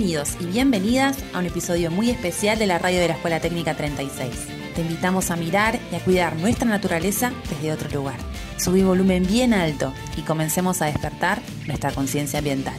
Bienvenidos y bienvenidas a un episodio muy especial de la radio de la Escuela Técnica 36. Te invitamos a mirar y a cuidar nuestra naturaleza desde otro lugar. Subí volumen bien alto y comencemos a despertar nuestra conciencia ambiental.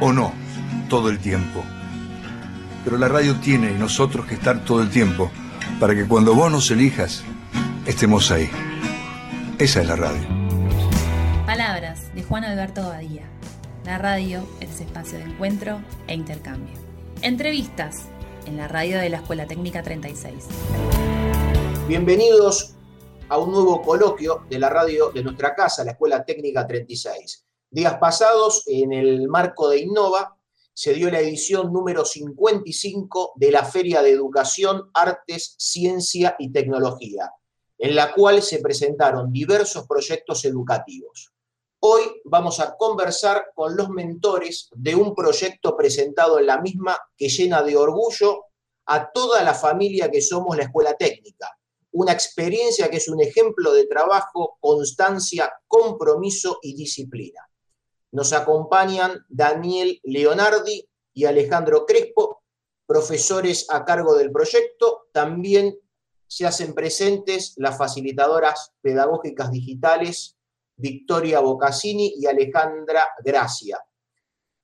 o no todo el tiempo. Pero la radio tiene y nosotros que estar todo el tiempo para que cuando vos nos elijas, estemos ahí. Esa es la radio. Palabras de Juan Alberto Badía. La radio es espacio de encuentro e intercambio. Entrevistas en la radio de la Escuela Técnica 36. Bienvenidos a un nuevo coloquio de la radio de nuestra casa, la Escuela Técnica 36. Días pasados, en el marco de Innova, se dio la edición número 55 de la Feria de Educación, Artes, Ciencia y Tecnología, en la cual se presentaron diversos proyectos educativos. Hoy vamos a conversar con los mentores de un proyecto presentado en la misma que llena de orgullo a toda la familia que somos la Escuela Técnica. Una experiencia que es un ejemplo de trabajo, constancia, compromiso y disciplina. Nos acompañan Daniel Leonardi y Alejandro Crespo, profesores a cargo del proyecto. También se hacen presentes las facilitadoras pedagógicas digitales Victoria Bocassini y Alejandra Gracia.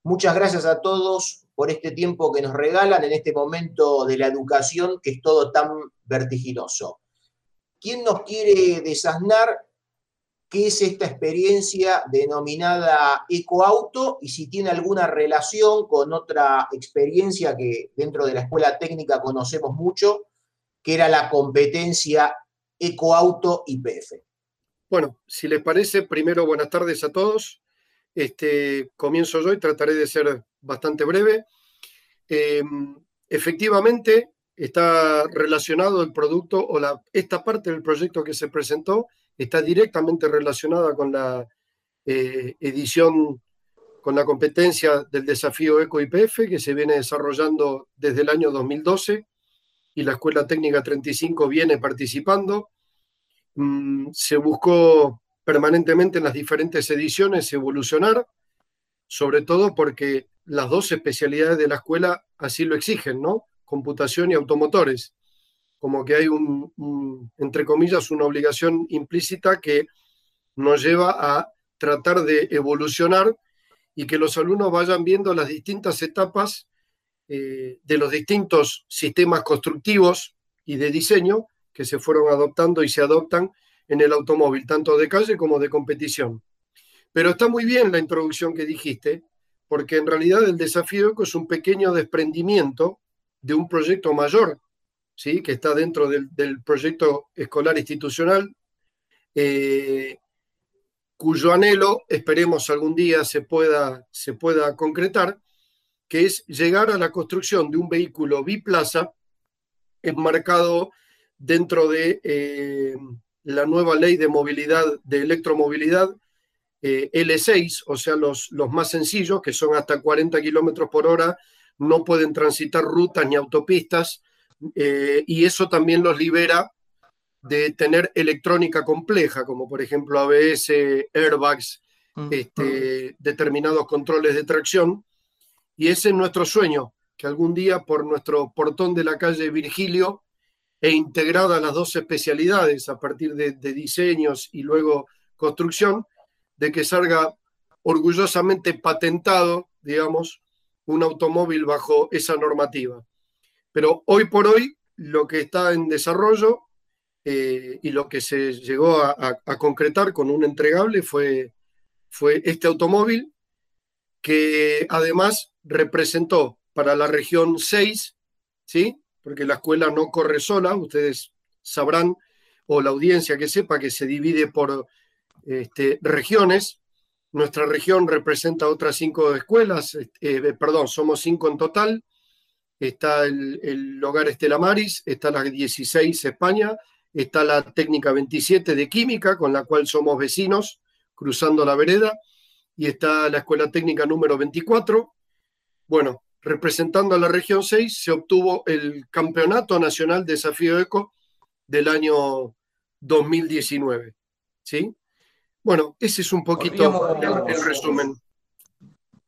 Muchas gracias a todos por este tiempo que nos regalan en este momento de la educación que es todo tan vertiginoso. ¿Quién nos quiere desasnar qué es esta experiencia denominada ecoauto y si tiene alguna relación con otra experiencia que dentro de la escuela técnica conocemos mucho, que era la competencia ecoauto IPF. Bueno, si les parece, primero buenas tardes a todos. Este, comienzo yo y trataré de ser bastante breve. Em, efectivamente, está relacionado el producto o la, esta parte del proyecto que se presentó está directamente relacionada con la eh, edición, con la competencia del desafío ECO-IPF que se viene desarrollando desde el año 2012 y la Escuela Técnica 35 viene participando. Mm, se buscó permanentemente en las diferentes ediciones evolucionar, sobre todo porque las dos especialidades de la escuela así lo exigen, ¿no? Computación y automotores como que hay un, entre comillas, una obligación implícita que nos lleva a tratar de evolucionar y que los alumnos vayan viendo las distintas etapas eh, de los distintos sistemas constructivos y de diseño que se fueron adoptando y se adoptan en el automóvil, tanto de calle como de competición. Pero está muy bien la introducción que dijiste, porque en realidad el desafío es un pequeño desprendimiento de un proyecto mayor que está dentro del, proyecto escolar institucional, eh, cuyo anhelo esperemos algún día se pueda, se pueda concretar, que es llegar a la construcción de un vehículo biplaza enmarcado dentro de eh, la nueva ley de movilidad, de electromovilidad eh, L6, o sea, los, los más sencillos, que son hasta 40 kilómetros por hora, no pueden transitar rutas ni autopistas, eh, y eso también los libera de tener electrónica compleja, como por ejemplo ABS, airbags, este, determinados controles de tracción. Y ese es nuestro sueño, que algún día por nuestro portón de la calle Virgilio e integrada las dos especialidades a partir de, de diseños y luego construcción, de que salga orgullosamente patentado, digamos, un automóvil bajo esa normativa. Pero hoy por hoy lo que está en desarrollo eh, y lo que se llegó a, concretar con un entregable fue, fue este automóvil que además representó para la región 6, ¿sí? porque la escuela no corre sola, ustedes sabrán, o la audiencia que sepa que se divide por este, regiones. Nuestra región representa otras cinco escuelas, eh, perdón, somos cinco en total, está el, hogar Estela Maris, está la 16 España, está la técnica 27 de química, con la cual somos vecinos, cruzando la vereda, y está la escuela técnica número 24. Bueno, representando a la región 6, se obtuvo el Campeonato Nacional Desafío Eco del año 2019. ¿Sí? Bueno, ese es un poquito el resumen.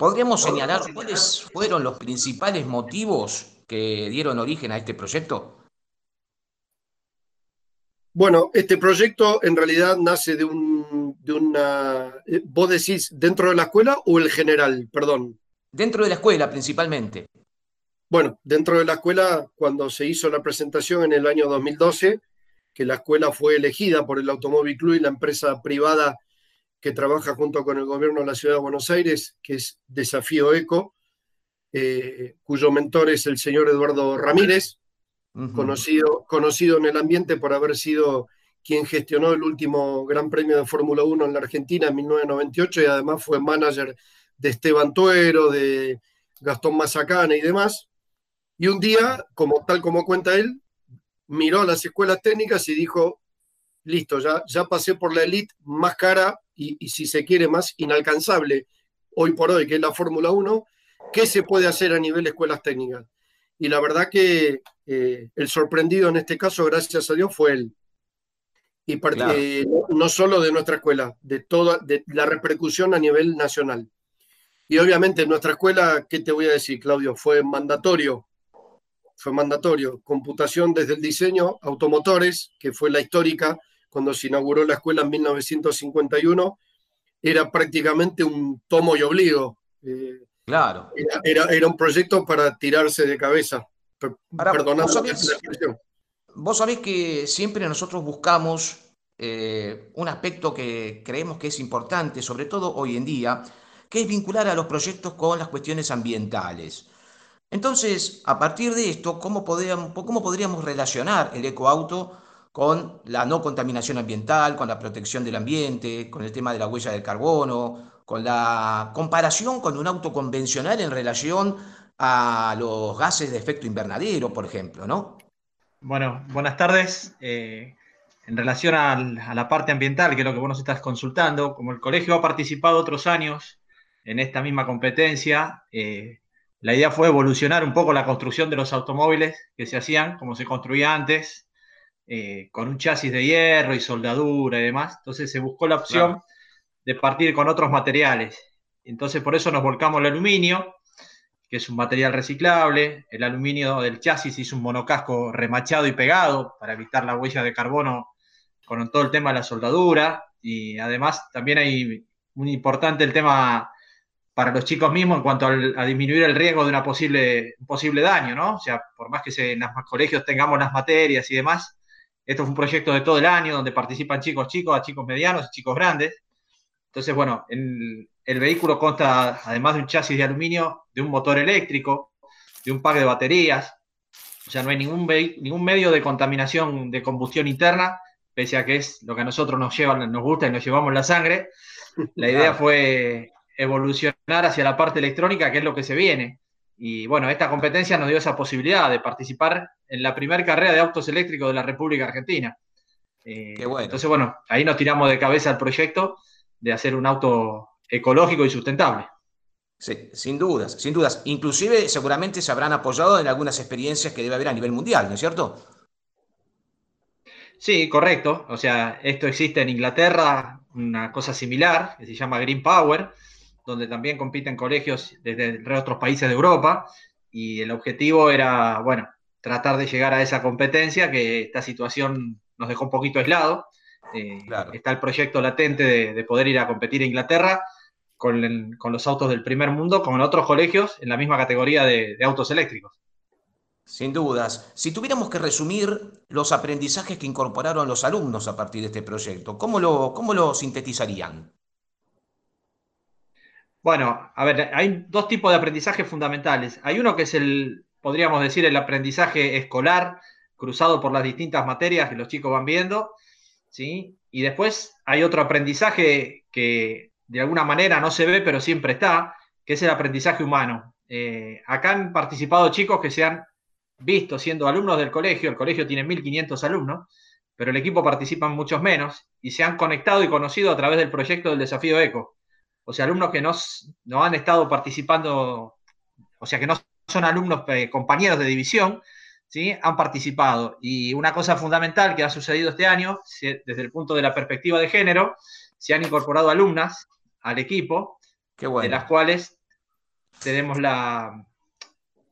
¿Podríamos señalar cuáles fueron los principales motivos que dieron origen a este proyecto? Bueno, este proyecto en realidad nace de, un, de una... Eh, ¿Vos decís dentro de la escuela o el general? Perdón. Dentro de la escuela principalmente. Bueno, dentro de la escuela, cuando se hizo la presentación en el año 2012, que la escuela fue elegida por el Automóvil Club y la empresa privada que trabaja junto con el gobierno de la ciudad de Buenos Aires, que es Desafío Eco, eh, cuyo mentor es el señor Eduardo Ramírez, conocido, conocido en el ambiente por haber sido quien gestionó el último Gran Premio de Fórmula 1 en la Argentina en 1998 y además fue manager de Esteban Tuero, de Gastón Mazacana y demás. Y un día, como tal como cuenta él, miró a las escuelas técnicas y dijo, listo, ya, ya pasé por la elite más cara y, y si se quiere más inalcanzable hoy por hoy, que es la Fórmula 1, ¿qué se puede hacer a nivel de escuelas técnicas? Y la verdad que eh, el sorprendido en este caso, gracias a Dios, fue él. Y eh, no, solo de nuestra escuela, de toda de la repercusión a nivel nacional. Y obviamente en nuestra escuela, ¿qué te voy a decir, Claudio? Fue mandatorio, fue mandatorio. Computación desde el diseño, automotores, que fue la histórica, cuando se inauguró la escuela en 1951, era prácticamente un tomo y obligo. Eh, claro. Era, era, un proyecto para tirarse de cabeza. Perdonando ¿vos sabés, vos sabés que siempre nosotros buscamos eh, un aspecto que creemos que es importante, sobre todo hoy en día, que es vincular a los proyectos con las cuestiones ambientales. Entonces, a partir de esto, ¿cómo podríamos, cómo podríamos relacionar el ecoauto con la no contaminación ambiental, con la protección del ambiente, con el tema de la huella del carbono, con la comparación con un auto convencional en relación a los gases de efecto invernadero, por ejemplo, ¿no? Bueno, buenas tardes. Eh, en relación a, la parte ambiental, que es lo que vos nos estás consultando, como el colegio ha participado otros años en esta misma competencia, eh, la idea fue evolucionar un poco la construcción de los automóviles que se hacían, como se construía antes, eh, con un chasis de hierro y soldadura y demás. Entonces se buscó la opción de partir con otros materiales. Entonces por eso nos volcamos el aluminio, que es un material reciclable. El aluminio del chasis hizo un monocasco remachado y pegado para evitar la huella de carbono con todo el tema de la soldadura. Y además también hay muy importante el tema para los chicos mismos en cuanto a, disminuir el riesgo de una posible, un posible daño, ¿no? O sea, por más que en los colegios tengamos las materias y demás, esto es un proyecto de todo el año donde participan chicos chicos, a chicos medianos y chicos grandes. Entonces, bueno, el, vehículo consta, además de un chasis de aluminio, de un motor eléctrico, de un pack de baterías. O sea, no hay ningún, ningún medio de contaminación de combustión interna, pese a que es lo que a nosotros nos, lleva, nos gusta y nos llevamos la sangre. La idea fue evolucionar hacia la parte electrónica, que es lo que se viene. Y bueno, esta competencia nos dio esa posibilidad de participar en la primera carrera de autos eléctricos de la República Argentina. Eh, entonces, bueno, ahí nos tiramos de cabeza al proyecto de hacer un auto ecológico y sustentable. Sí, sin dudas, sin dudas. Inclusive seguramente se habrán apoyado en algunas experiencias que debe haber a nivel mundial, ¿no es cierto? Sí, correcto. O sea, esto existe en Inglaterra, una cosa similar, que se llama Green Power, donde también compiten colegios desde otros países de Europa, y el objetivo era, bueno, tratar de llegar a esa competencia, que esta situación nos dejó un poquito aislado. Eh, está el proyecto latente de, poder ir a competir a Inglaterra con, los autos del primer mundo, con otros colegios en la misma categoría de, autos eléctricos. Sin dudas. Si tuviéramos que resumir los aprendizajes que incorporaron los alumnos a partir de este proyecto, ¿cómo lo, cómo lo sintetizarían? Bueno, a ver, hay dos tipos de aprendizaje fundamentales. Hay uno que es el, podríamos decir, el aprendizaje escolar, cruzado por las distintas materias que los chicos van viendo, ¿sí? Y después hay otro aprendizaje que de alguna manera no se ve, pero siempre está, que es el aprendizaje humano. Eh, acá han participado chicos que se han visto siendo alumnos del colegio, el colegio tiene 1.500 alumnos, pero el equipo participan muchos menos, y se han conectado y conocido a través del proyecto del desafío ECO o sea, alumnos que no, no han estado participando, o sea, que no son alumnos eh, compañeros de división, ¿sí? han participado. Y una cosa fundamental que ha sucedido este año, desde el punto de la perspectiva de género, se han incorporado alumnas al equipo, de las cuales tenemos la,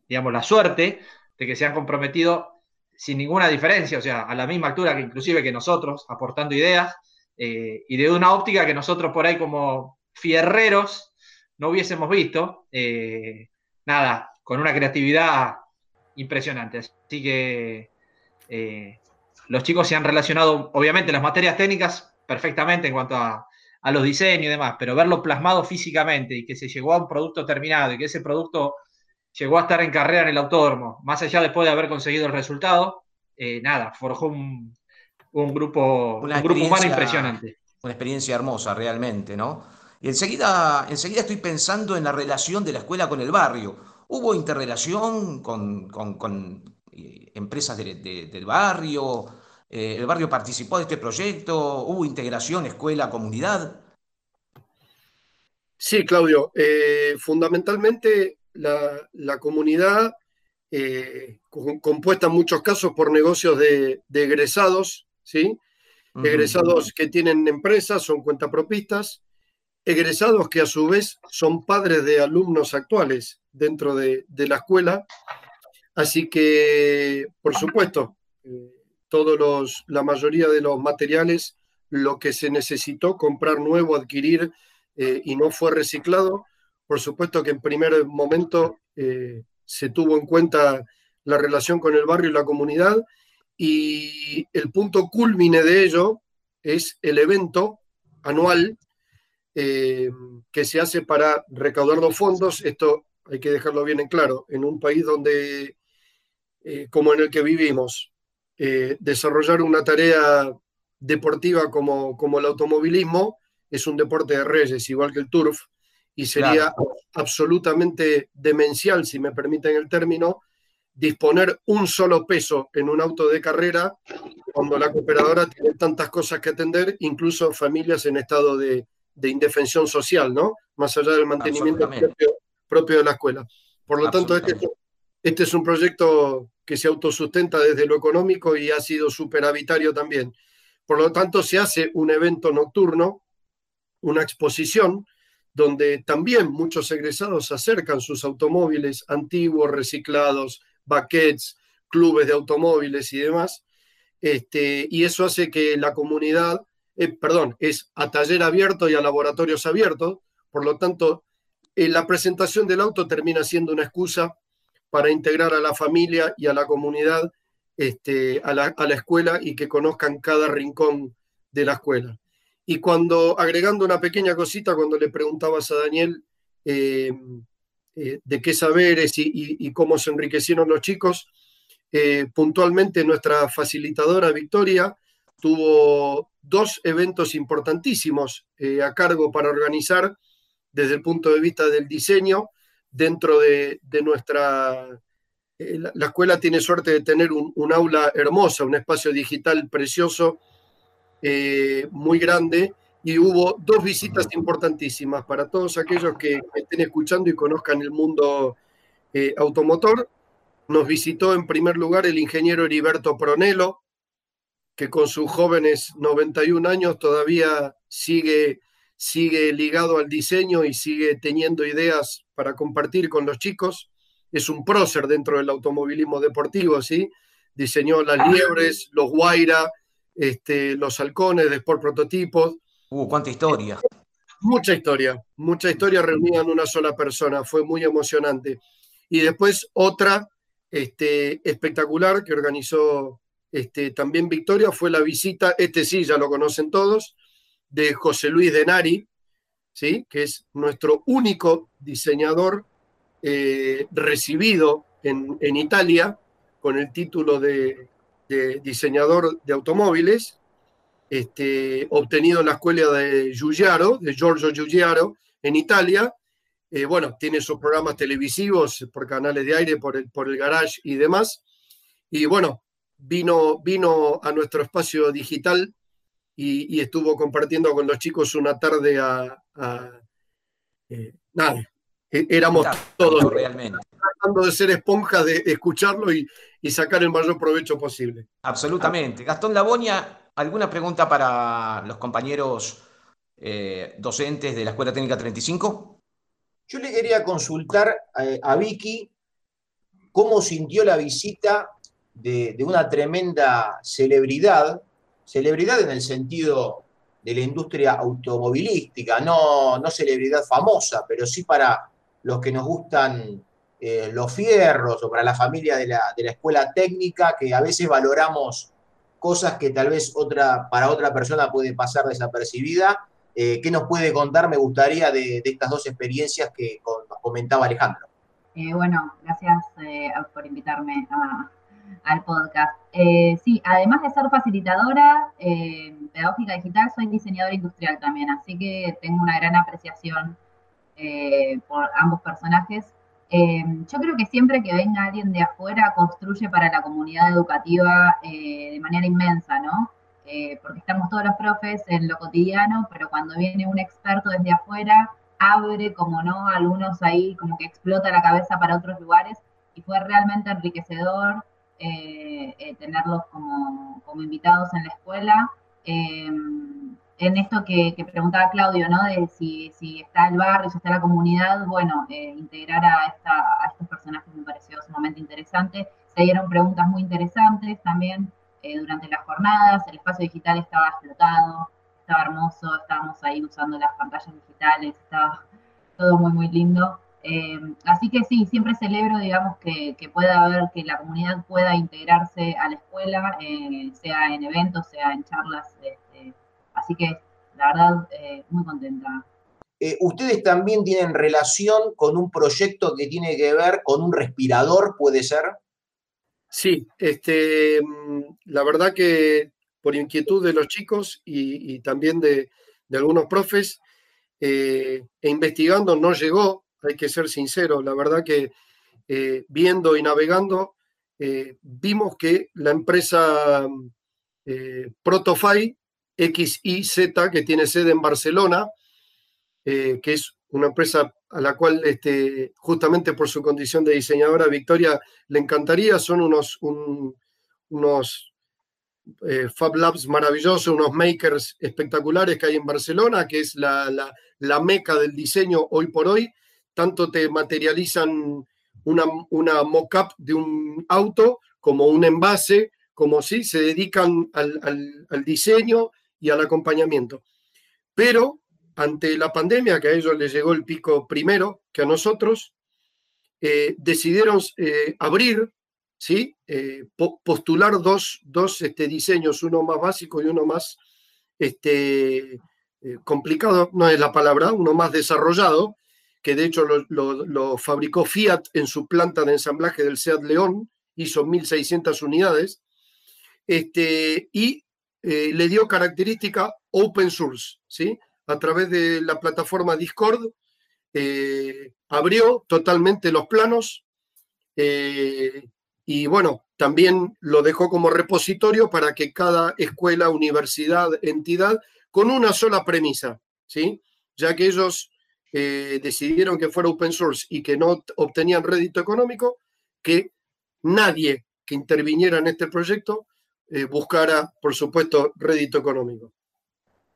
digamos, la suerte de que se han comprometido sin ninguna diferencia, o sea, a la misma altura que inclusive que nosotros, aportando ideas, eh, y de una óptica que nosotros por ahí como fierreros no hubiésemos visto. Eh, nada, con una creatividad impresionante. Así que eh, los chicos se han relacionado, obviamente, las materias técnicas perfectamente en cuanto a, los diseños y demás, pero verlo plasmado físicamente y que se llegó a un producto terminado y que ese producto llegó a estar en carrera en el autódromo. Más allá después de haber conseguido el resultado, eh, nada, forjó un, grupo, un grupo humano impresionante. Una experiencia hermosa realmente, ¿no? Y enseguida, enseguida estoy pensando en la relación de la escuela con el barrio. ¿Hubo interrelación con, eh, empresas del barrio? Eh, ¿El barrio participó de este proyecto? ¿Hubo integración escuela-comunidad? Sí, Claudio. fundamentalmente la, comunidad, eh, compuesta en muchos casos por negocios de, egresados, ¿sí? Egresados que tienen empresas, son cuentapropistas, egresados que a su vez son padres de alumnos actuales dentro de, la escuela. Así que, por supuesto, eh, todos los, la mayoría de los materiales, lo que se necesitó comprar nuevo, adquirir eh, y no fue reciclado, por supuesto que en primer momento eh, se tuvo en cuenta la relación con el barrio y la comunidad y el punto culmine de ello es el evento anual eh, que se hace para recaudar los fondos. Esto hay que dejarlo bien en claro, en un país donde, eh, como en el que vivimos, desarrollar una tarea deportiva como, como el automovilismo es un deporte de reyes, igual que el turf, y sería absolutamente demencial, si me permiten el término, disponer un solo peso en un auto de carrera cuando la cooperadora tiene tantas cosas que atender, incluso familias en estado de, indefensión social, ¿no? Más allá del mantenimiento propio, de la escuela. Por lo tanto, este, este, es un proyecto que se autosustenta desde lo económico y ha sido superavitario también. Por lo tanto, se hace un evento nocturno, una exposición, donde también muchos egresados acercan sus automóviles antiguos, reciclados, baquets, clubes de automóviles y demás. Este, y eso hace que la comunidad, eh, perdón, es a taller abierto y a laboratorios abiertos, por lo tanto, eh, la presentación del auto termina siendo una excusa para integrar a la familia y a la comunidad este, a, la, escuela y que conozcan cada rincón de la escuela. Y cuando, agregando una pequeña cosita, cuando le preguntabas a Daniel eh, de qué saberes y, cómo se enriquecieron los chicos, puntualmente nuestra facilitadora Victoria tuvo dos eventos importantísimos a cargo para organizar desde el punto de vista del diseño dentro de, nuestra... La, escuela tiene suerte de tener un aula hermosa, un espacio digital precioso eh, muy grande y hubo dos visitas importantísimas para todos aquellos que estén escuchando y conozcan el mundo eh, automotor. Nos visitó en primer lugar el ingeniero Heriberto Pronelo, que con sus jóvenes 91 años todavía sigue, sigue ligado al diseño y sigue teniendo ideas para compartir con los chicos. Es un prócer dentro del automovilismo deportivo, ¿sí? Diseñó las liebres, los Guaira, este, los halcones de Sport Prototipos. Uh, cuánta historia. Mucha historia, mucha historia reunida en una sola persona, fue muy emocionante. Y después otra este, espectacular que organizó este, también Victoria fue la visita, este sí ya lo conocen todos, de José Luis Denari, ¿sí? que es nuestro único diseñador eh, recibido en, en Italia con el título de diseñador de automóviles, este, obtenido en la escuela de Giugiaro, de Giorgio Giugiaro, en Italia. Eh, bueno, tiene sus programas televisivos por canales de aire, por el, por el garage y demás. Y bueno, vino, vino a nuestro espacio digital y, estuvo compartiendo con los chicos una tarde a... Eh, nada, e, éramos todos realmente. tratando de ser esponjas de escucharlo y, y sacar el mayor provecho posible. Absolutamente. Gastón Labonia, ¿alguna pregunta para los compañeros eh, docentes de la Escuela Técnica 35? Yo le quería consultar eh, a, Vicky cómo sintió la visita de, una tremenda celebridad, celebridad en el sentido de la industria automovilística, no, no celebridad famosa, pero sí para los que nos gustan eh, los fierros o para la familia de la, escuela técnica, que a veces valoramos cosas que tal vez otra, para otra persona puede pasar desapercibida. Eh, ¿Qué nos puede contar? Me gustaría de, estas dos experiencias que nos comentaba Alejandro. Eh, bueno, gracias por invitarme al podcast. sí, además de ser facilitadora pedagógica digital, soy diseñadora industrial también, así que tengo una gran apreciación por ambos personajes. yo creo que siempre que venga alguien de afuera construye para la comunidad educativa de manera inmensa, ¿no? porque estamos todos los profes en lo cotidiano, pero cuando viene un experto desde afuera, abre, como no, algunos ahí como que explota la cabeza para otros lugares y fue realmente enriquecedor eh, eh, tenerlos como, invitados en la escuela. Em, en esto que, preguntaba Claudio, ¿no? De si, está el barrio, si está la comunidad, bueno, eh, integrar a, esta, a estos personajes me pareció sumamente interesante. Se dieron preguntas muy interesantes también durante las jornadas, el espacio digital estaba explotado, estaba hermoso, estábamos ahí usando las pantallas digitales, estaba todo muy, muy lindo. Eh, así que sí, siempre celebro, digamos, que, pueda haber, que la comunidad pueda integrarse a la escuela, eh, sea en eventos, sea en charlas. Este, así que, la verdad, eh, muy contenta. ¿Ustedes también tienen relación con un proyecto que tiene que ver con un respirador, puede ser? Sí, este, mm, la verdad que por inquietud de los chicos y, también de, algunos profes, eh, e investigando no llegó, hay que ser sincero, la verdad que eh, viendo y navegando, eh, vimos que la empresa Protofy XIZ, que tiene sede en Barcelona, que es una empresa a la cual este, justamente por su condición de diseñadora Victoria le encantaría, son unos, unos eh, Fab Labs maravilloso, unos makers espectaculares que hay en Barcelona, que es la, la, meca del diseño hoy por hoy. Tanto te materializan una, una mock-up de un auto como un envase, como si se dedican al, al, diseño y al acompañamiento. Pero ante la pandemia, que a ellos les llegó el pico primero que a nosotros, eh, decidieron eh, abrir ¿sí? Eh, postular dos, dos este, diseños, uno más básico y uno más este, complicado, no es la palabra, uno más desarrollado, que de hecho lo, fabricó Fiat en su planta de ensamblaje del Seat León, hizo 1.600 unidades, este, y eh, le dio característica open source, ¿sí? A través de la plataforma Discord, abrió totalmente los planos, y bueno, también lo dejó como repositorio para que cada escuela, universidad, entidad, con una sola premisa, ¿sí? Ya que ellos eh, decidieron que fuera open source y que no obtenían rédito económico, que nadie que interviniera en este proyecto eh, buscara, por supuesto, rédito económico.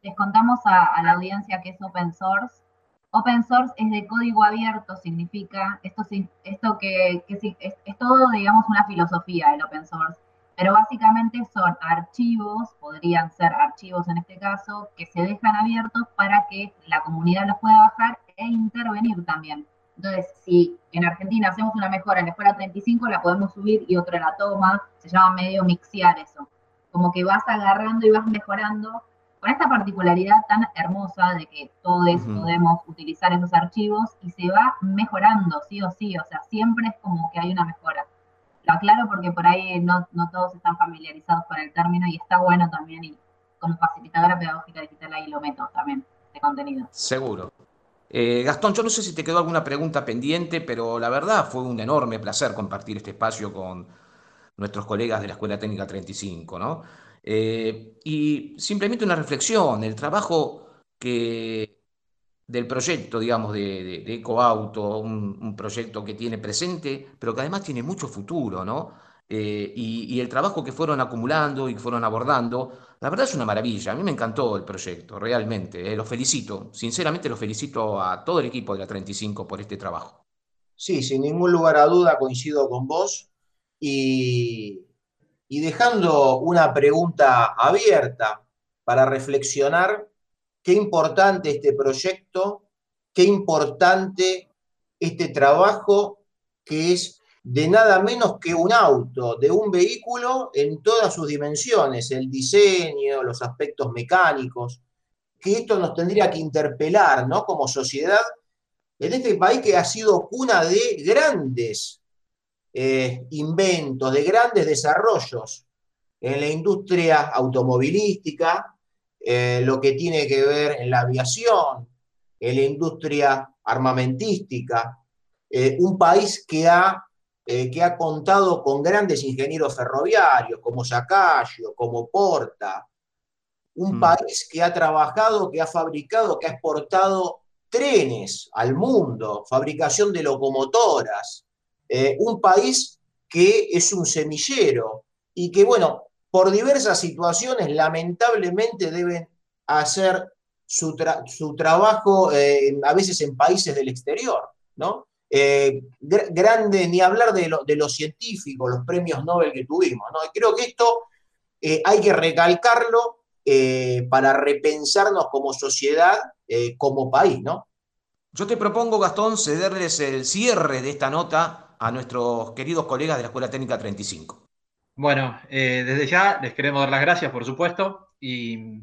Les contamos a, la audiencia que es open source Open source es de código abierto, significa, esto, esto que, es, todo, digamos, una filosofía el open source, pero básicamente son archivos, podrían ser archivos en este caso, que se dejan abiertos para que la comunidad los pueda bajar e intervenir también. Entonces, si en Argentina hacemos una mejora en la escuela 35, la podemos subir y otra la toma, se llama medio mixear eso. Como que vas agarrando y vas mejorando con esta particularidad tan hermosa de que todos podemos utilizar esos archivos y se va mejorando, sí o sí, o sea, siempre es como que hay una mejora. Lo aclaro porque por ahí no, todos están familiarizados con el término y está bueno también y como facilitadora pedagógica digital ahí lo meto también, de contenido. Seguro. Eh, Gastón, yo no sé si te quedó alguna pregunta pendiente, pero la verdad fue un enorme placer compartir este espacio con nuestros colegas de la Escuela Técnica 35, ¿no? Eh, y simplemente una reflexión, el trabajo del proyecto, digamos, de, EcoAuto, un, proyecto que tiene presente, pero que además tiene mucho futuro, ¿no? Eh, y, el trabajo que fueron acumulando y que fueron abordando, la verdad es una maravilla. A mí me encantó el proyecto, realmente. Eh, lo felicito, sinceramente lo felicito a todo el equipo de la 35 por este trabajo. Sí, sin ningún lugar a duda coincido con vos. Y y dejando una pregunta abierta para reflexionar qué importante este proyecto, qué importante este trabajo que es de nada menos que un auto, de un vehículo en todas sus dimensiones, el diseño, los aspectos mecánicos, que esto nos tendría que interpelar, ¿no? Como sociedad, en este país que ha sido cuna de grandes eh, inventos, de grandes desarrollos en la industria automovilística, eh, lo que tiene que ver en la aviación, en la industria armamentística, eh, un país que ha, que ha contado con grandes ingenieros ferroviarios como Sacayo, como Porta, un mm. país que ha trabajado, que ha fabricado, que ha exportado trenes al mundo, fabricación de locomotoras, eh, un país que es un semillero y que, bueno, por diversas situaciones lamentablemente deben hacer su, trabajo eh, a veces en países del exterior, ¿no? Eh, grande, ni hablar de, de, los científicos, los premios Nobel que tuvimos, ¿no? creo que esto hay que recalcarlo eh, para repensarnos como sociedad, eh, como país, ¿no? Yo te propongo, Gastón, cederles el cierre de esta nota a nuestros queridos colegas de la Escuela Técnica 35. Bueno, eh, desde ya les queremos dar las gracias, por supuesto, y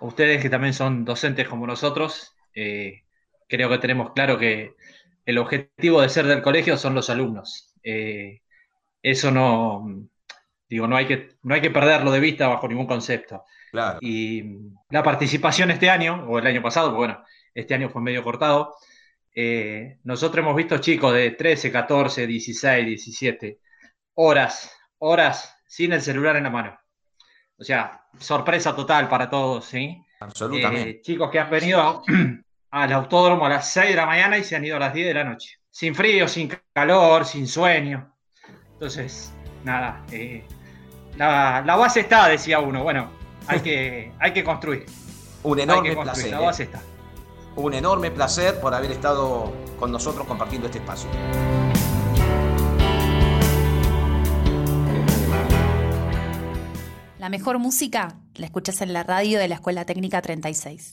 a ustedes que también son docentes como nosotros, creo que tenemos claro que el objetivo de ser del colegio son los alumnos. eso no, digo, no hay, que, no hay que perderlo de vista bajo ningún concepto. Y la participación este año, o el año pasado, bueno, este año fue medio cortado, eh, nosotros hemos visto chicos de 13, 14, 16, 17 horas, horas sin el celular en la mano. O sea, sorpresa total para todos, ¿sí? Absolutamente. Eh, chicos que han venido al autódromo a las 6 de la mañana y se han ido a las 10 de la noche. Sin frío, sin calor, sin sueño. Entonces, nada, eh, la, la, base está, decía uno. Bueno, hay que, hay que construir. Un enorme placer. ¿eh? Un enorme placer por haber estado con nosotros compartiendo este espacio. La mejor música la escuchas en la radio de la Escuela Técnica 36.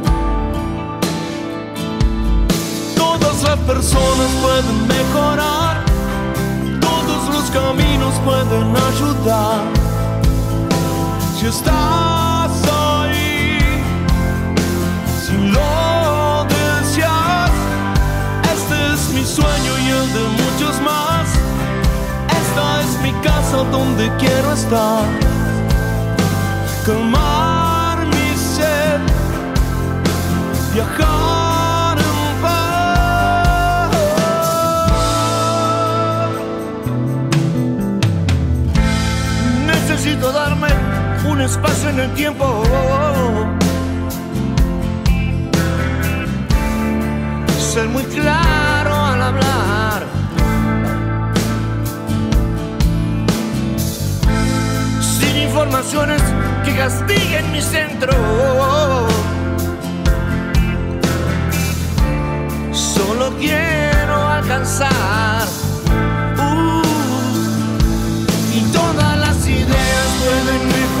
Personas pueden mejorar. Todos los caminos pueden ayudar. Si estás ahí, sin lo mi sueño y el de muchos más. Esta es mi casa donde quiero estar. Calmar mi sed, viajar espacio en el tiempo. Ser muy claro hablar. Sin informaciones que castiguen mi centro. Solo quiero alcanzar. Uh, y todas las ideas pueden mejorar.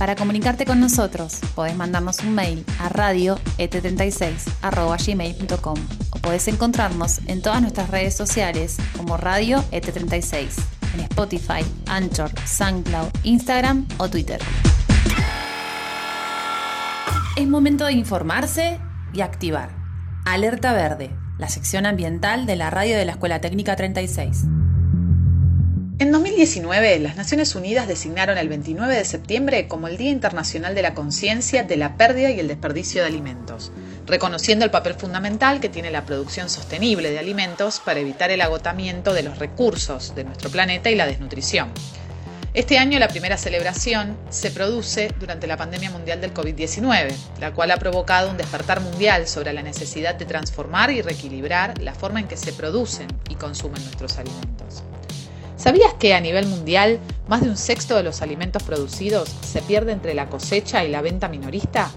Para comunicarte con nosotros, podés mandarnos un mail a radioet36.gmail.com o podés encontrarnos en todas nuestras redes sociales como Radio ET36, en Spotify, Anchor, SoundCloud, Instagram o Twitter. Es momento de informarse y activar. Alerta Verde, la sección ambiental de la radio de la Escuela Técnica 36. En 2019, las Naciones Unidas designaron el 29 de septiembre como el Día Internacional de la Conciencia de la Pérdida y el Desperdicio de Alimentos, reconociendo el papel fundamental que tiene la producción sostenible de alimentos para evitar el agotamiento de los recursos de nuestro planeta y la desnutrición. Este año la primera celebración se produce durante la pandemia mundial del COVID-19, la cual ha provocado un despertar mundial sobre la necesidad de transformar y reequilibrar la forma en que se producen y consumen nuestros alimentos. ¿Sabías que a nivel mundial más de un sexto de los alimentos producidos se pierde entre la cosecha y la venta minorista?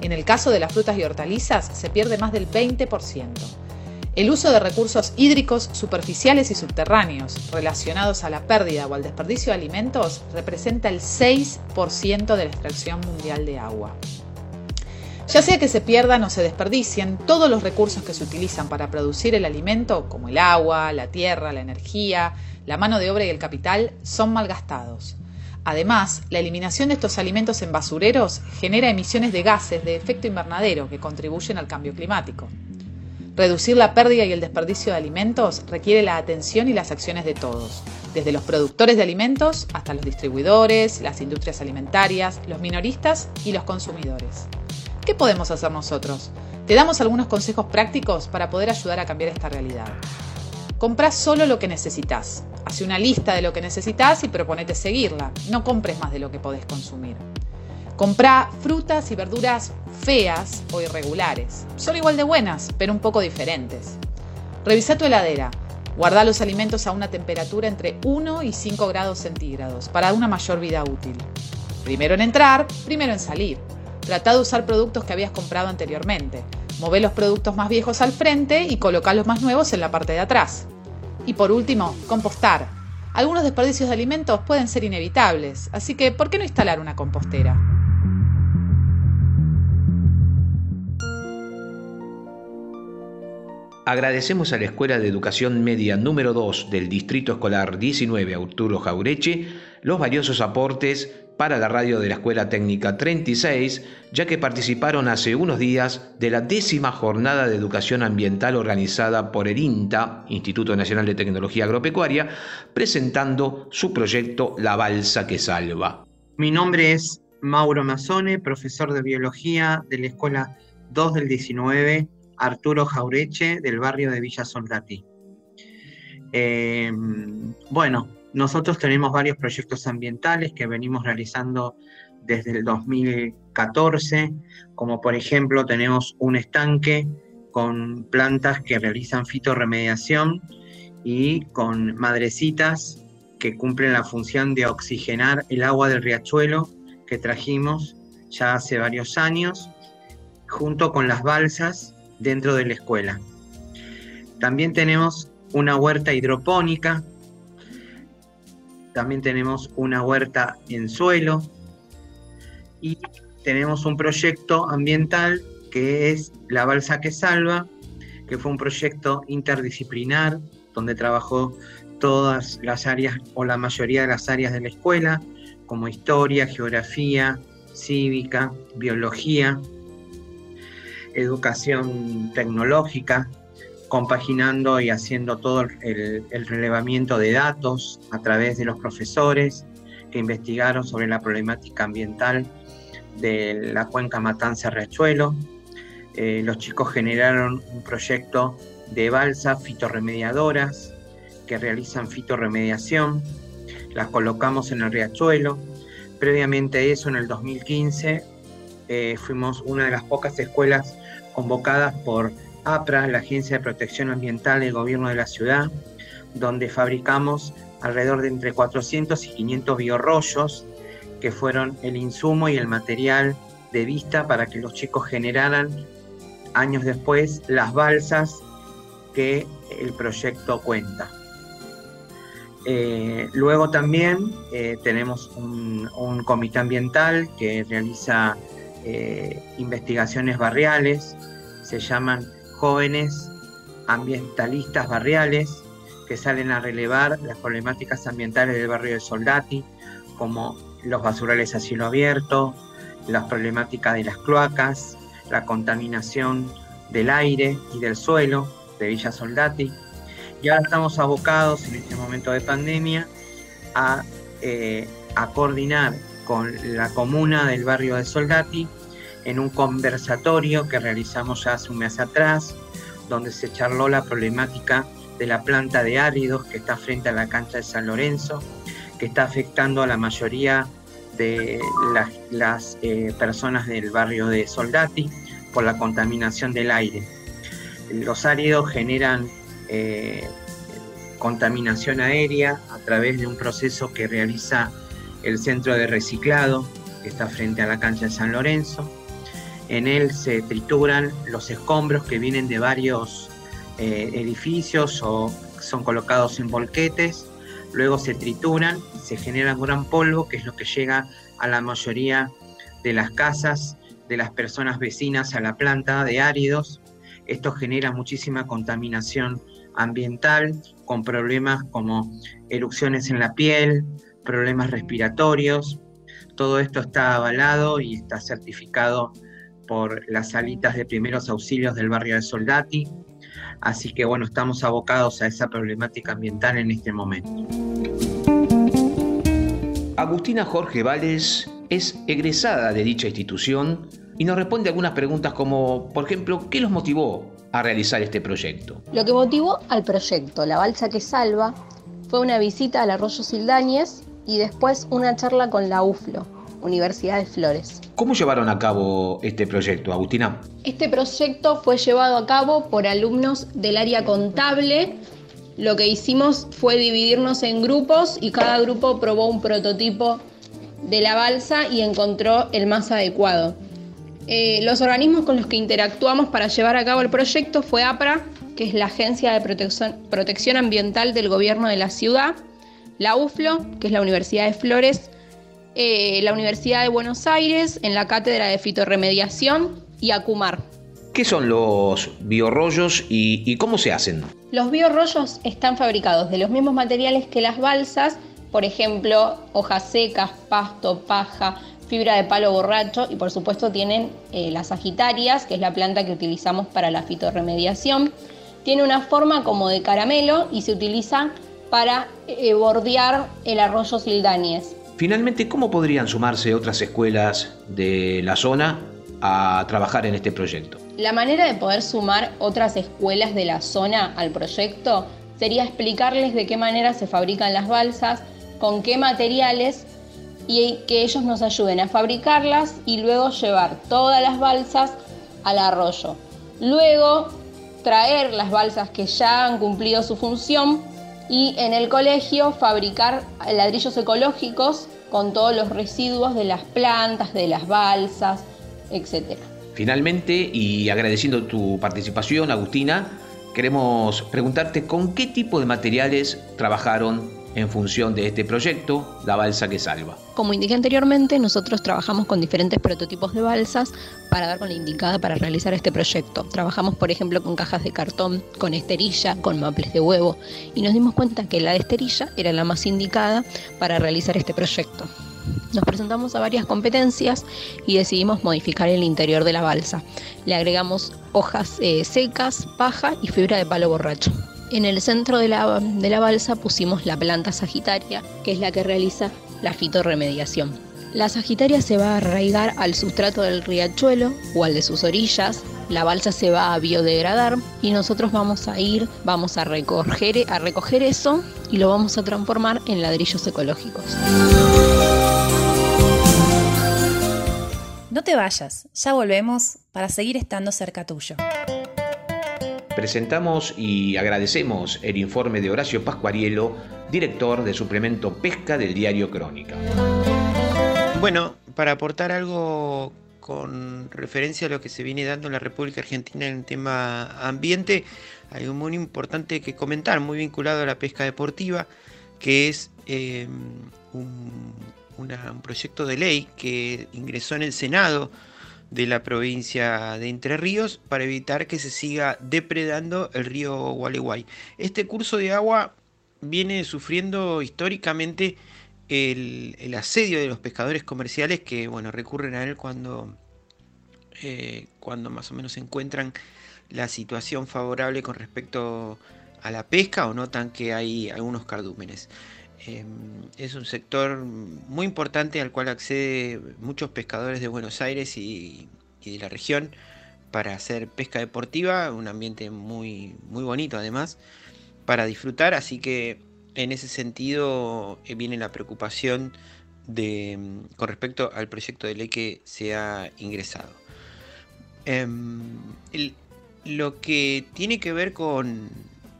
En el caso de las frutas y hortalizas se pierde más del 20%. El uso de recursos hídricos superficiales y subterráneos relacionados a la pérdida o al desperdicio de alimentos representa el 6% de la extracción mundial de agua. Ya sea que se pierdan o se desperdicien, todos los recursos que se utilizan para producir el alimento, como el agua, la tierra, la energía, la mano de obra y el capital, son malgastados. Además, la eliminación de estos alimentos en basureros genera emisiones de gases de efecto invernadero que contribuyen al cambio climático. Reducir la pérdida y el desperdicio de alimentos requiere la atención y las acciones de todos, desde los productores de alimentos hasta los distribuidores, las industrias alimentarias, los minoristas y los consumidores. ¿Qué podemos hacer nosotros? Te damos algunos consejos prácticos para poder ayudar a cambiar esta realidad. Comprá solo lo que necesitas. Hace una lista de lo que necesitas y proponete seguirla. No compres más de lo que podés consumir. Comprá frutas y verduras feas o irregulares. Son igual de buenas, pero un poco diferentes. Revisa tu heladera. Guarda los alimentos a una temperatura entre 1 y 5 grados centígrados para una mayor vida útil. Primero en entrar, primero en salir. Trata de usar productos que habías comprado anteriormente. Move los productos más viejos al frente y coloca los más nuevos en la parte de atrás. Y por último, compostar. Algunos desperdicios de alimentos pueden ser inevitables, así que ¿por qué no instalar una compostera? Agradecemos a la Escuela de Educación Media número 2 del Distrito Escolar 19 Arturo Jaureche los valiosos aportes para la radio de la Escuela Técnica 36, ya que participaron hace unos días de la décima jornada de educación ambiental organizada por el INTA, Instituto Nacional de Tecnología Agropecuaria, presentando su proyecto La Balsa que Salva. Mi nombre es Mauro Mazzone, profesor de biología de la Escuela 2 del 19, Arturo Jaureche, del barrio de Villa Soldati. Eh, bueno, nosotros tenemos varios proyectos ambientales que venimos realizando desde el 2014, como por ejemplo tenemos un estanque con plantas que realizan fitorremediación y con madrecitas que cumplen la función de oxigenar el agua del riachuelo que trajimos ya hace varios años, junto con las balsas dentro de la escuela. También tenemos una huerta hidropónica también tenemos una huerta en suelo y tenemos un proyecto ambiental que es La Balsa que Salva, que fue un proyecto interdisciplinar donde trabajó todas las áreas o la mayoría de las áreas de la escuela, como historia, geografía, cívica, biología, educación tecnológica, compaginando y haciendo todo el, relevamiento de datos a través de los profesores que investigaron sobre la problemática ambiental de la cuenca Matanza-Riachuelo. Eh, los chicos generaron un proyecto de balsas fitorremediadoras que realizan fitorremediación. Las colocamos en el riachuelo. Previamente a eso, en el 2015, eh, fuimos una de las pocas escuelas convocadas por APRA, la Agencia de Protección Ambiental del Gobierno de la Ciudad, donde fabricamos alrededor de entre 400 y 500 biorrollos, que fueron el insumo y el material de vista para que los chicos generaran años después las balsas que el proyecto cuenta. Eh, luego también eh, tenemos un, comité ambiental que realiza eh, investigaciones barriales, se llaman jóvenes ambientalistas barriales, que salen a relevar las problemáticas ambientales del barrio de Soldati, como los basurales a cielo abierto, las problemáticas de las cloacas, la contaminación del aire y del suelo de Villa Soldati. Y ahora estamos abocados en este momento de pandemia a, eh, a coordinar con la comuna del barrio de Soldati en un conversatorio que realizamos hace un mes atrás, donde se charló la problemática de la planta de áridos que está frente a la cancha de San Lorenzo, que está afectando a la mayoría de las, eh, personas del barrio de Soldati por la contaminación del aire. Los áridos generan eh, contaminación aérea a través de un proceso que realiza el centro de reciclado que está frente a la cancha de San Lorenzo. En él se trituran los escombros que vienen de varios eh, edificios o son colocados en bolquetes, luego se trituran se genera un gran polvo que es lo que llega a la mayoría de las casas de las personas vecinas a la planta de áridos. Esto genera muchísima contaminación ambiental con problemas como erupciones en la piel, problemas respiratorios. Todo esto está avalado y está certificado por las salitas de primeros auxilios del barrio de Soldati. Así que bueno, estamos abocados a esa problemática ambiental en este momento. Agustina Jorge Vales es egresada de dicha institución y nos responde algunas preguntas como, por ejemplo, ¿qué los motivó a realizar este proyecto? Lo que motivó al proyecto La Balsa que Salva fue una visita al arroyo Sildañez y después una charla con la UFLO, Universidad de Flores. ¿Cómo llevaron a cabo este proyecto, Agustina? Este proyecto fue llevado a cabo por alumnos del área contable. Lo que hicimos fue dividirnos en grupos y cada grupo probó un prototipo de la balsa y encontró el más adecuado. Eh, los organismos con los que interactuamos para llevar a cabo el proyecto fue APRA, que es la Agencia de Protección, Protección Ambiental del Gobierno de la Ciudad, la UFLO, que es la Universidad de Flores, eh, la Universidad de Buenos Aires en la Cátedra de Fitorremediación y Acumar. ¿Qué son los biorrollos y, y cómo se hacen? Los biorrollos están fabricados de los mismos materiales que las balsas, por ejemplo, hojas secas, pasto, paja, fibra de palo borracho y por supuesto tienen eh, las sagitarias, que es la planta que utilizamos para la fitorremediación. Tiene una forma como de caramelo y se utiliza para eh, bordear el arroyo Sildáñez. Finalmente, ¿cómo podrían sumarse otras escuelas de la zona a trabajar en este proyecto? La manera de poder sumar otras escuelas de la zona al proyecto sería explicarles de qué manera se fabrican las balsas, con qué materiales y que ellos nos ayuden a fabricarlas y luego llevar todas las balsas al arroyo. Luego traer las balsas que ya han cumplido su función y en el colegio fabricar ladrillos ecológicos con todos los residuos de las plantas, de las balsas, etc. Finalmente, y agradeciendo tu participación, Agustina, queremos preguntarte con qué tipo de materiales trabajaron en función de este proyecto, la balsa que salva. Como indiqué anteriormente, nosotros trabajamos con diferentes prototipos de balsas para dar con la indicada para realizar este proyecto. Trabajamos, por ejemplo, con cajas de cartón, con esterilla, con maples de huevo y nos dimos cuenta que la de esterilla era la más indicada para realizar este proyecto. Nos presentamos a varias competencias y decidimos modificar el interior de la balsa. Le agregamos hojas eh, secas, paja y fibra de palo borracho. En el centro de la, de la balsa pusimos la planta sagitaria, que es la que realiza la fitorremediación. La sagitaria se va a arraigar al sustrato del riachuelo o al de sus orillas. La balsa se va a biodegradar y nosotros vamos a ir, vamos a recoger, a recoger eso y lo vamos a transformar en ladrillos ecológicos. No te vayas, ya volvemos para seguir estando cerca tuyo. Presentamos y agradecemos el informe de Horacio Pascuarielo, director de suplemento Pesca del diario Crónica. Bueno, para aportar algo con referencia a lo que se viene dando en la República Argentina en el tema ambiente, hay un muy importante que comentar, muy vinculado a la pesca deportiva, que es eh, un, un proyecto de ley que ingresó en el Senado de la provincia de Entre Ríos para evitar que se siga depredando el río Gualeguay. Este curso de agua viene sufriendo históricamente el, asedio de los pescadores comerciales que bueno, recurren a él cuando, eh, cuando más o menos encuentran la situación favorable con respecto a la pesca o notan que hay algunos cardúmenes. Em, es un sector muy importante al cual accede muchos pescadores de Buenos Aires y, de la región para hacer pesca deportiva, un ambiente muy, muy bonito además, para disfrutar, así que en ese sentido eh, viene la preocupación de, con respecto al proyecto de ley que se ha ingresado. Em, lo que tiene que ver con,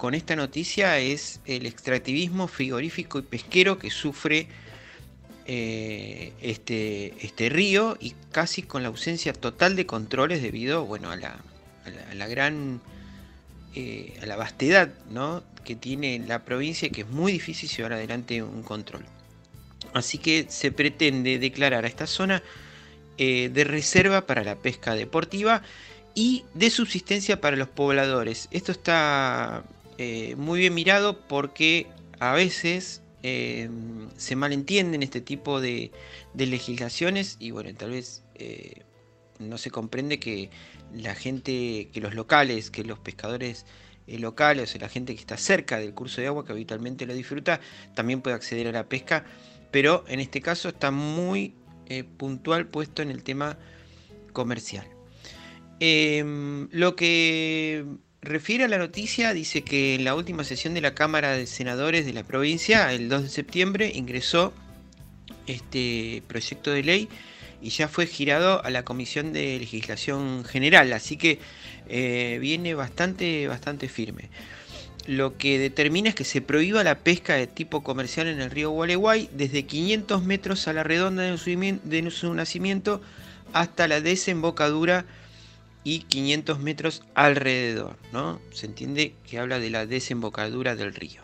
con esta noticia es el extractivismo frigorífico y pesquero que sufre eh, este, este río y casi con la ausencia total de controles debido bueno, a, la, la, gran eh, a la vastedad ¿no? que tiene la provincia y que es muy difícil llevar adelante un control. Así que se pretende declarar a esta zona eh, de reserva para la pesca deportiva y de subsistencia para los pobladores. Esto está eh, muy bien mirado porque a veces eh, se malentienden este tipo de, legislaciones y bueno, tal vez eh, no se comprende que la gente, que los locales, que los pescadores locales o la gente que está cerca del curso de agua, que habitualmente lo disfruta, también puede acceder a la pesca, pero en este caso está muy puntual puesto en el tema comercial. lo que refiere a la noticia, dice que en la última sesión de la Cámara de Senadores de la provincia, el 2 de septiembre, ingresó este proyecto de ley y ya fue girado a la Comisión de Legislación General, así que eh, viene bastante, bastante firme. Lo que determina es que se prohíba la pesca de tipo comercial en el río Gualeguay desde 500 metros a la redonda de su nacimiento hasta la desembocadura y 500 metros alrededor, ¿no? Se entiende que habla de la desembocadura del río.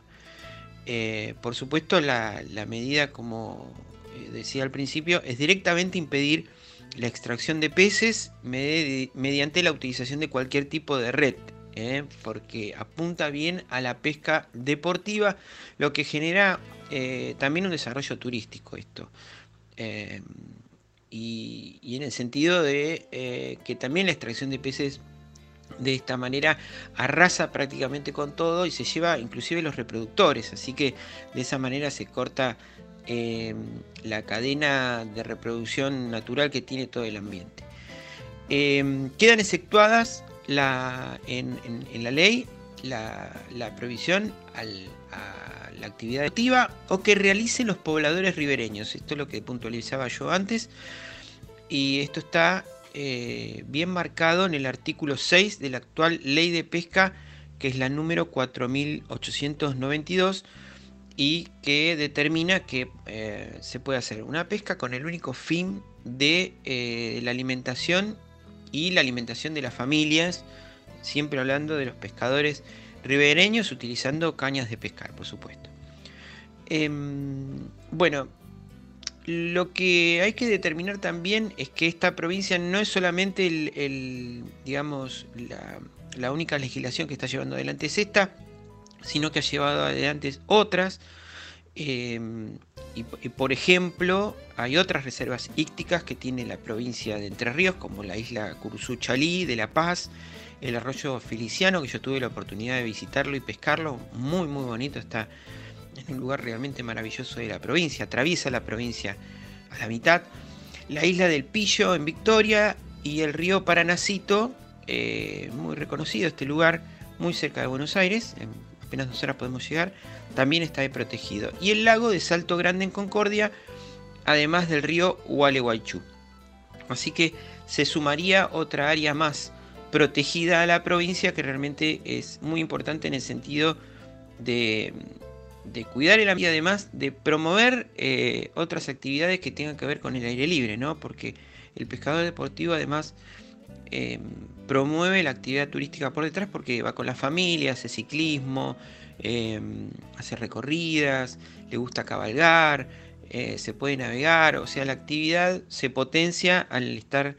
Eh, por supuesto, la, medida, como eh, decía al principio, es directamente impedir la extracción de peces mediante la utilización de cualquier tipo de red, ¿eh? porque apunta bien a la pesca deportiva, lo que genera también un desarrollo turístico esto y, en el sentido de eh, que también la extracción de peces de esta manera arrasa prácticamente con todo y se lleva inclusive los reproductores, así que de esa manera se corta em, la cadena de reproducción natural que tiene todo el ambiente. Em, quedan exceptuadas la, en, la ley la, la provisión a la actividad activa o que realicen los pobladores ribereños. Esto es lo que puntualizaba yo antes. Y esto está eh, bien marcado en el artículo 6 de la actual ley de pesca, que es la número 4892 y que determina que eh, se puede hacer una pesca con el único fin de eh, la alimentación y la alimentación de las familias, siempre hablando de los pescadores ribereños utilizando cañas de pescar, por supuesto. Em, bueno, lo que hay que determinar también es que esta provincia no es solamente el, digamos, la, única legislación que está llevando adelante es esta, sino que ha llevado adelante otras. Em, y, por ejemplo, hay otras reservas ícticas que tiene la provincia de Entre Ríos, como la isla Curuzú Chalí, de La Paz, el arroyo Feliciano, que yo tuve la oportunidad de visitarlo y pescarlo, muy muy bonito, está en un lugar realmente maravilloso de la provincia, atraviesa la provincia a la mitad. La isla del Pillo en Victoria y el río Paranacito, eh, muy reconocido este lugar, muy cerca de Buenos Aires, en apenas dos horas podemos llegar, también está protegido. Y el lago de Salto Grande en Concordia, además del río Gualeguaychú. Así que se sumaría otra área más protegida a la provincia que realmente es muy importante en el sentido de, cuidar el ambiente, además de promover eh, otras actividades que tengan que ver con el aire libre, ¿no? Porque el pescador deportivo además em, promueve la actividad turística por detrás porque va con la familia, hace ciclismo, em, hace recorridas, le gusta cabalgar, eh, se puede navegar, o sea, la actividad se potencia al estar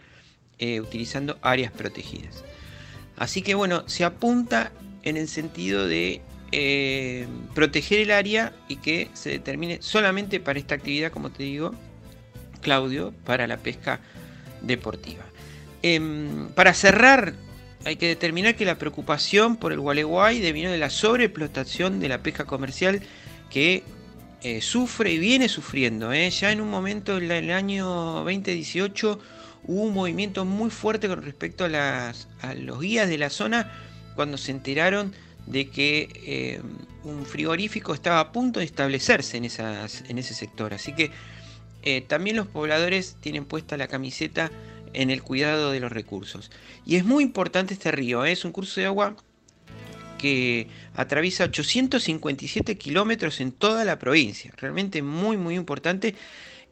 eh, utilizando áreas protegidas. Así que bueno, se apunta en el sentido de eh, proteger el área y que se determine solamente para esta actividad, como te digo, Claudio, para la pesca deportiva. Em, para cerrar, hay que determinar que la preocupación por el Gualeguay devino de la sobreexplotación de la pesca comercial que eh, sufre y viene sufriendo. Ya en un momento, en el año 2018, hubo un movimiento muy fuerte con respecto a, las, los guías de la zona cuando se enteraron de que eh, un frigorífico estaba a punto de establecerse en ese sector. Así que eh, también los pobladores tienen puesta la camiseta en el cuidado de los recursos. Y es muy importante este río, ¿eh? es un curso de agua que atraviesa 857 kilómetros en toda la provincia. Realmente muy, muy importante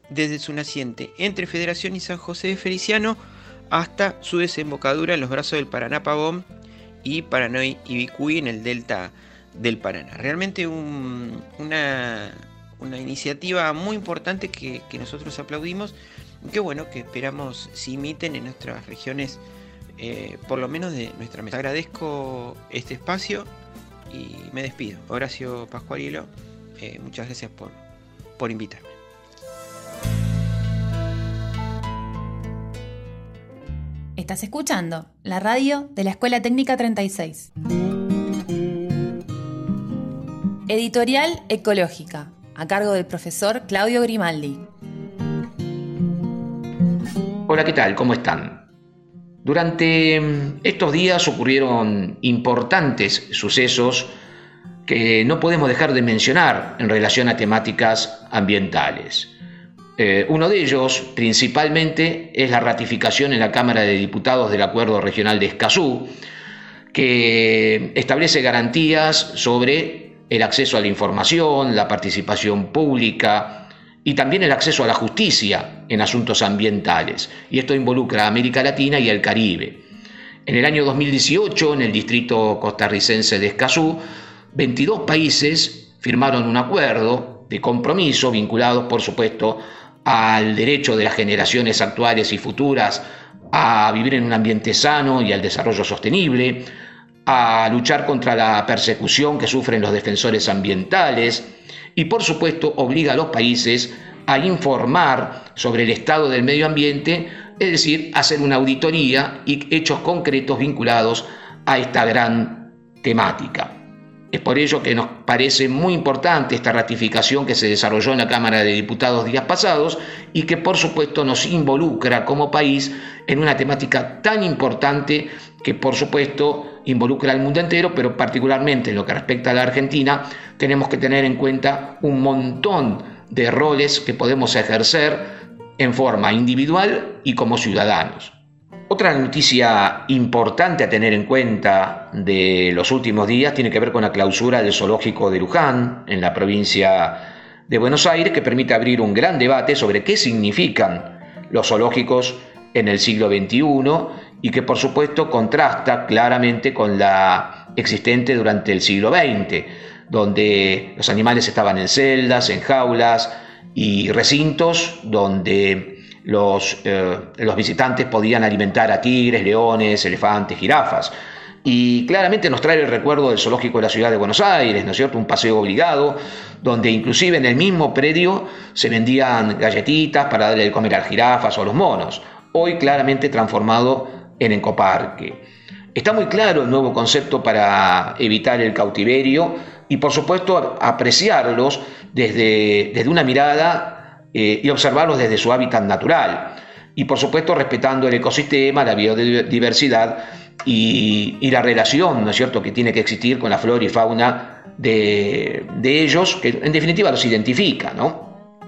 desde su naciente entre Federación y San José de Feliciano hasta su desembocadura en los brazos del Paraná Pavón y Paranoy y en el delta del Paraná. Realmente una, iniciativa muy importante que, nosotros aplaudimos y que bueno, que esperamos se imiten en nuestras regiones, eh, por lo menos de nuestra mesa. Agradezco este espacio y me despido. Horacio Pascualilo, eh, muchas gracias por, por invitarme. Estás escuchando la radio de la Escuela Técnica 36. Editorial Ecológica, a cargo del profesor Claudio Grimaldi. Hola, ¿qué tal? ¿Cómo están? Durante mm, estos días ocurrieron importantes sucesos que no podemos dejar de mencionar en relación a temáticas ambientales. Eh, uno de ellos, principalmente, es la ratificación en la Cámara de Diputados del Acuerdo Regional de Escazú, que establece garantías sobre el acceso a la información, la participación pública y también el acceso a la justicia en asuntos ambientales. Y esto involucra a América Latina y el Caribe. En el año 2018, en el distrito costarricense de Escazú, 22 países firmaron un acuerdo de compromiso vinculado, por supuesto, al derecho de las generaciones actuales y futuras a vivir en un ambiente sano y al desarrollo sostenible, a luchar contra la persecución que sufren los defensores ambientales y por supuesto obliga a los países a informar sobre el estado del medio ambiente, es decir, hacer una auditoría y hechos concretos vinculados a esta gran temática. Es por ello que nos parece muy importante esta ratificación que se desarrolló en la Cámara de Diputados días pasados y que por supuesto nos involucra como país en una temática tan importante que por supuesto involucra al mundo entero, pero particularmente en lo que respecta a la Argentina, tenemos que tener en cuenta un montón de roles que podemos ejercer en forma individual y como ciudadanos. Otra noticia importante a tener en cuenta de los últimos días tiene que ver con la clausura del zoológico de Luján en la provincia de Buenos Aires, que permite abrir un gran debate sobre qué significan los zoológicos en el siglo XXI y que por supuesto contrasta claramente con la existente durante el siglo XX. donde los animales estaban en celdas, en jaulas y recintos donde los, eh, los visitantes podían alimentar a tigres, leones, elefantes, jirafas. Y claramente nos trae el recuerdo del zoológico de la ciudad de Buenos Aires, ¿no es cierto? Un paseo obligado, donde inclusive en el mismo predio se vendían galletitas para darle de comer a las jirafas o a los monos. Hoy claramente transformado en ecoparque. Está muy claro el nuevo concepto para evitar el cautiverio y por supuesto apreciarlos desde, desde una mirada eh, y observarlos desde su hábitat natural. Y por supuesto respetando el ecosistema, la biodiversidad y, la relación, ¿no es cierto?, que tiene que existir con la flora y fauna de, ellos, que en definitiva los identifica, ¿no?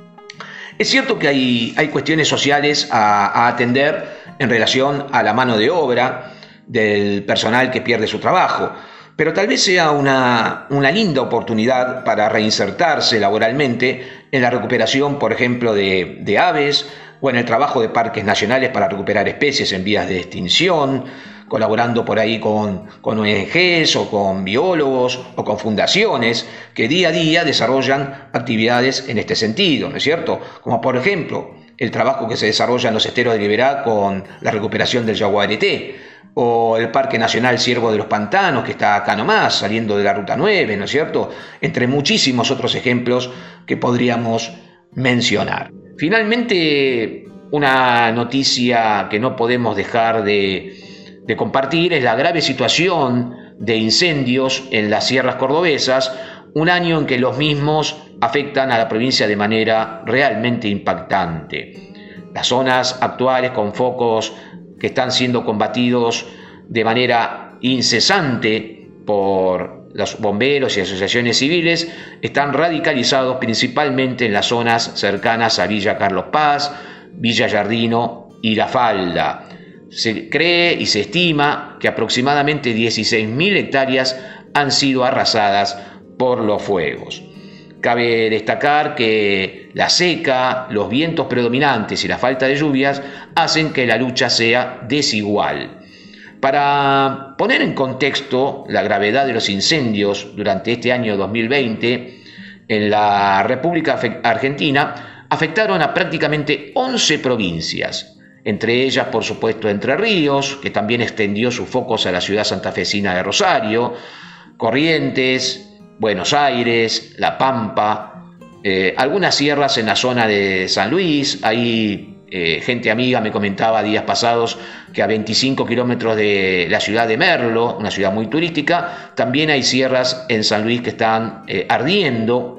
Es cierto que hay, hay cuestiones sociales a, atender en relación a la mano de obra del personal que pierde su trabajo, pero tal vez sea una, una, linda oportunidad para reinsertarse laboralmente en la recuperación, por ejemplo, de, aves o en el trabajo de parques nacionales para recuperar especies en vías de extinción, colaborando por ahí con, con ONGs o con biólogos o con fundaciones que día a día desarrollan actividades en este sentido, ¿no es cierto? Como por ejemplo el trabajo que se desarrolla en los esteros de Liberá con la recuperación del yaguareté, o el Parque Nacional Ciervo de los Pantanos, que está acá nomás, saliendo de la Ruta 9, ¿no es cierto? Entre muchísimos otros ejemplos que podríamos mencionar. Finalmente, una noticia que no podemos dejar de, de compartir es la grave situación de incendios en las sierras cordobesas, un año en que los mismos afectan a la provincia de manera realmente impactante. Las zonas actuales con focos que están siendo combatidos de manera incesante por los bomberos y asociaciones civiles están radicalizados principalmente en las zonas cercanas a Villa Carlos Paz, Villa Yardino y La Falda. Se cree y se estima que aproximadamente 16.000 hectáreas han sido arrasadas por los fuegos. Cabe destacar que la seca, los vientos predominantes y la falta de lluvias hacen que la lucha sea desigual. Para poner en contexto la gravedad de los incendios durante este año 2020, en la República Argentina afectaron a prácticamente 11 provincias, entre ellas, por supuesto, Entre Ríos, que también extendió sus focos a la ciudad santafesina de Rosario, Corrientes, Buenos Aires, La Pampa, eh, algunas sierras en la zona de San Luis, ahí eh, gente amiga me comentaba días pasados que a 25 kilómetros de la ciudad de Merlo, una ciudad muy turística, también hay sierras en San Luis que están eh, ardiendo.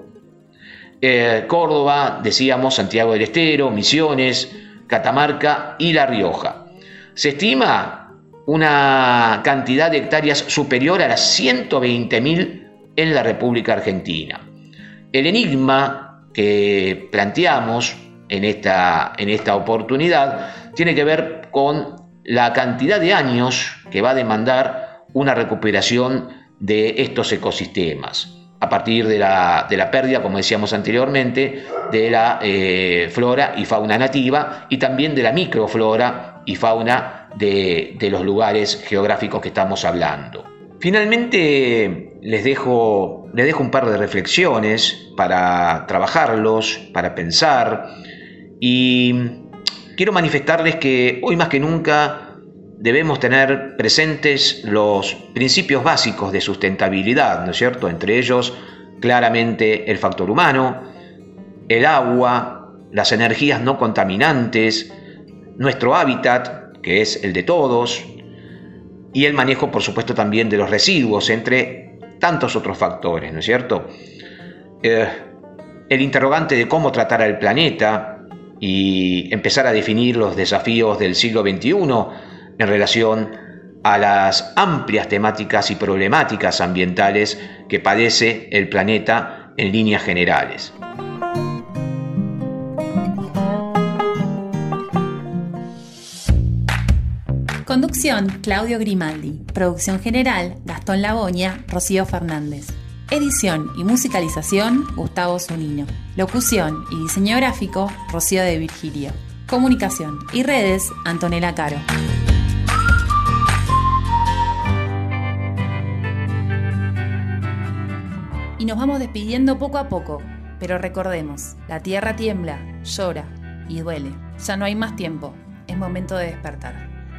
Córdoba, decíamos, Santiago del Estero, Misiones, Catamarca y La Rioja. Se estima una cantidad de hectáreas superior a las 120.000 en la República Argentina. El enigma que planteamos en esta, en esta oportunidad tiene que ver con la cantidad de años que va a demandar una recuperación de estos ecosistemas a partir de la, pérdida, como decíamos anteriormente, de la eh, flora y fauna nativa y también de la microflora y fauna de, los lugares geográficos que estamos hablando. Finalmente, les dejo, les dejo un par de reflexiones para trabajarlos, para pensar y quiero manifestarles que hoy más que nunca debemos tener presentes los principios básicos de sustentabilidad, ¿no es cierto? Entre ellos, claramente, el factor humano, el agua, las energías no contaminantes, nuestro hábitat, que es el de todos, y el manejo, por supuesto, también de los residuos, entre tantos otros factores, ¿no es cierto? Eh, el interrogante de cómo tratar al planeta y empezar a definir los desafíos del siglo XXI, en relación a las amplias temáticas y problemáticas ambientales que padece el planeta en líneas generales. Conducción, Claudio Grimaldi. Producción general, Gastón Lagoña, Rocío Fernández. Edición y musicalización, Gustavo Zunino. Locución y diseño gráfico, Rocío de Virgilio. Comunicación y redes, Antonella Caro. nos vamos despidiendo poco a poco, pero recordemos, la tierra tiembla, llora y duele. Ya no hay más tiempo, es momento de despertar.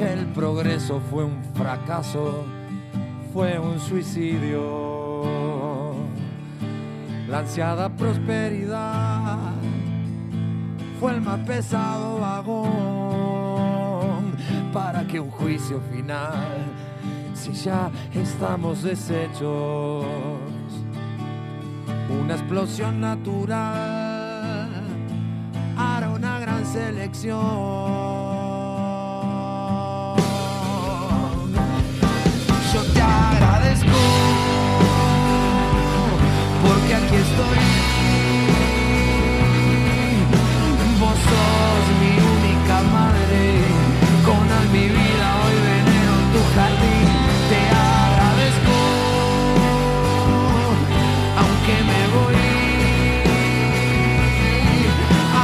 El progreso fue un fracaso, fue un suicidio. La ansiada prosperidad fue el más pesado vagón para que un juicio final, si ya estamos deshechos, una explosión natural hará una gran selección. Vos sos mi única madre, con al mi vida hoy veneno en tu jardín. Te agradezco, aunque me voy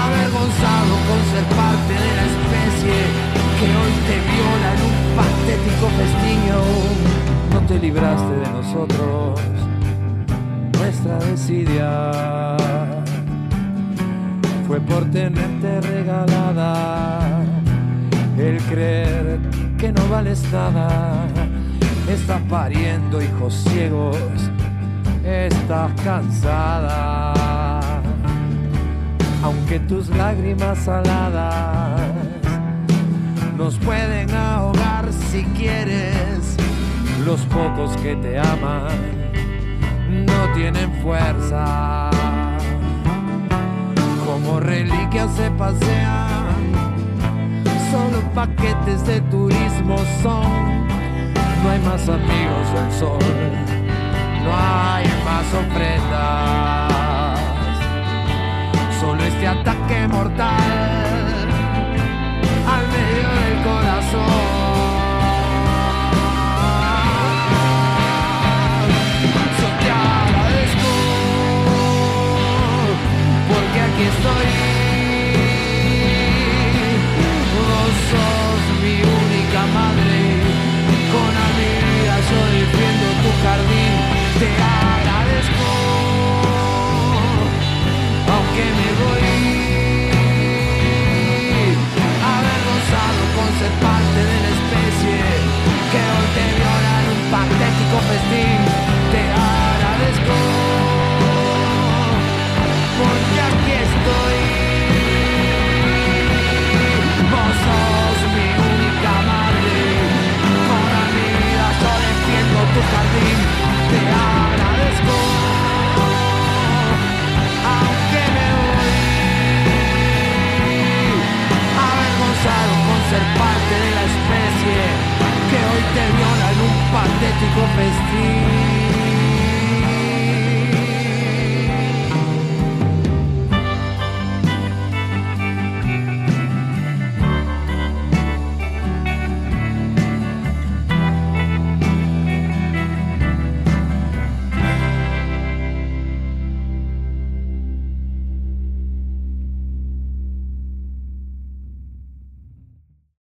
avergonzado con ser parte de la especie que hoy te viola en un patético festiño. No te libraste de nosotros, nuestra fue por tenerte regalada el creer que no vales nada. Estás pariendo hijos ciegos, estás cansada. Aunque tus lágrimas saladas nos pueden ahogar si quieres, los pocos que te aman no tienen fuerza como reliquias se pasean, solo paquetes de turismo son. No hay más amigos del sol, no hay más ofrendas, solo este ataque mortal al medio del corazón. estoy. Vos sos mi única madre, con alegría yo defiendo tu jardín, te agradezco, aunque me voy. Haber gozado con ser parte de la especie que hoy te viola en un patético festín. tu jardín, te agradezco. Aunque me voy avergonzado con ser parte de la especie que hoy te viola en un patético festín.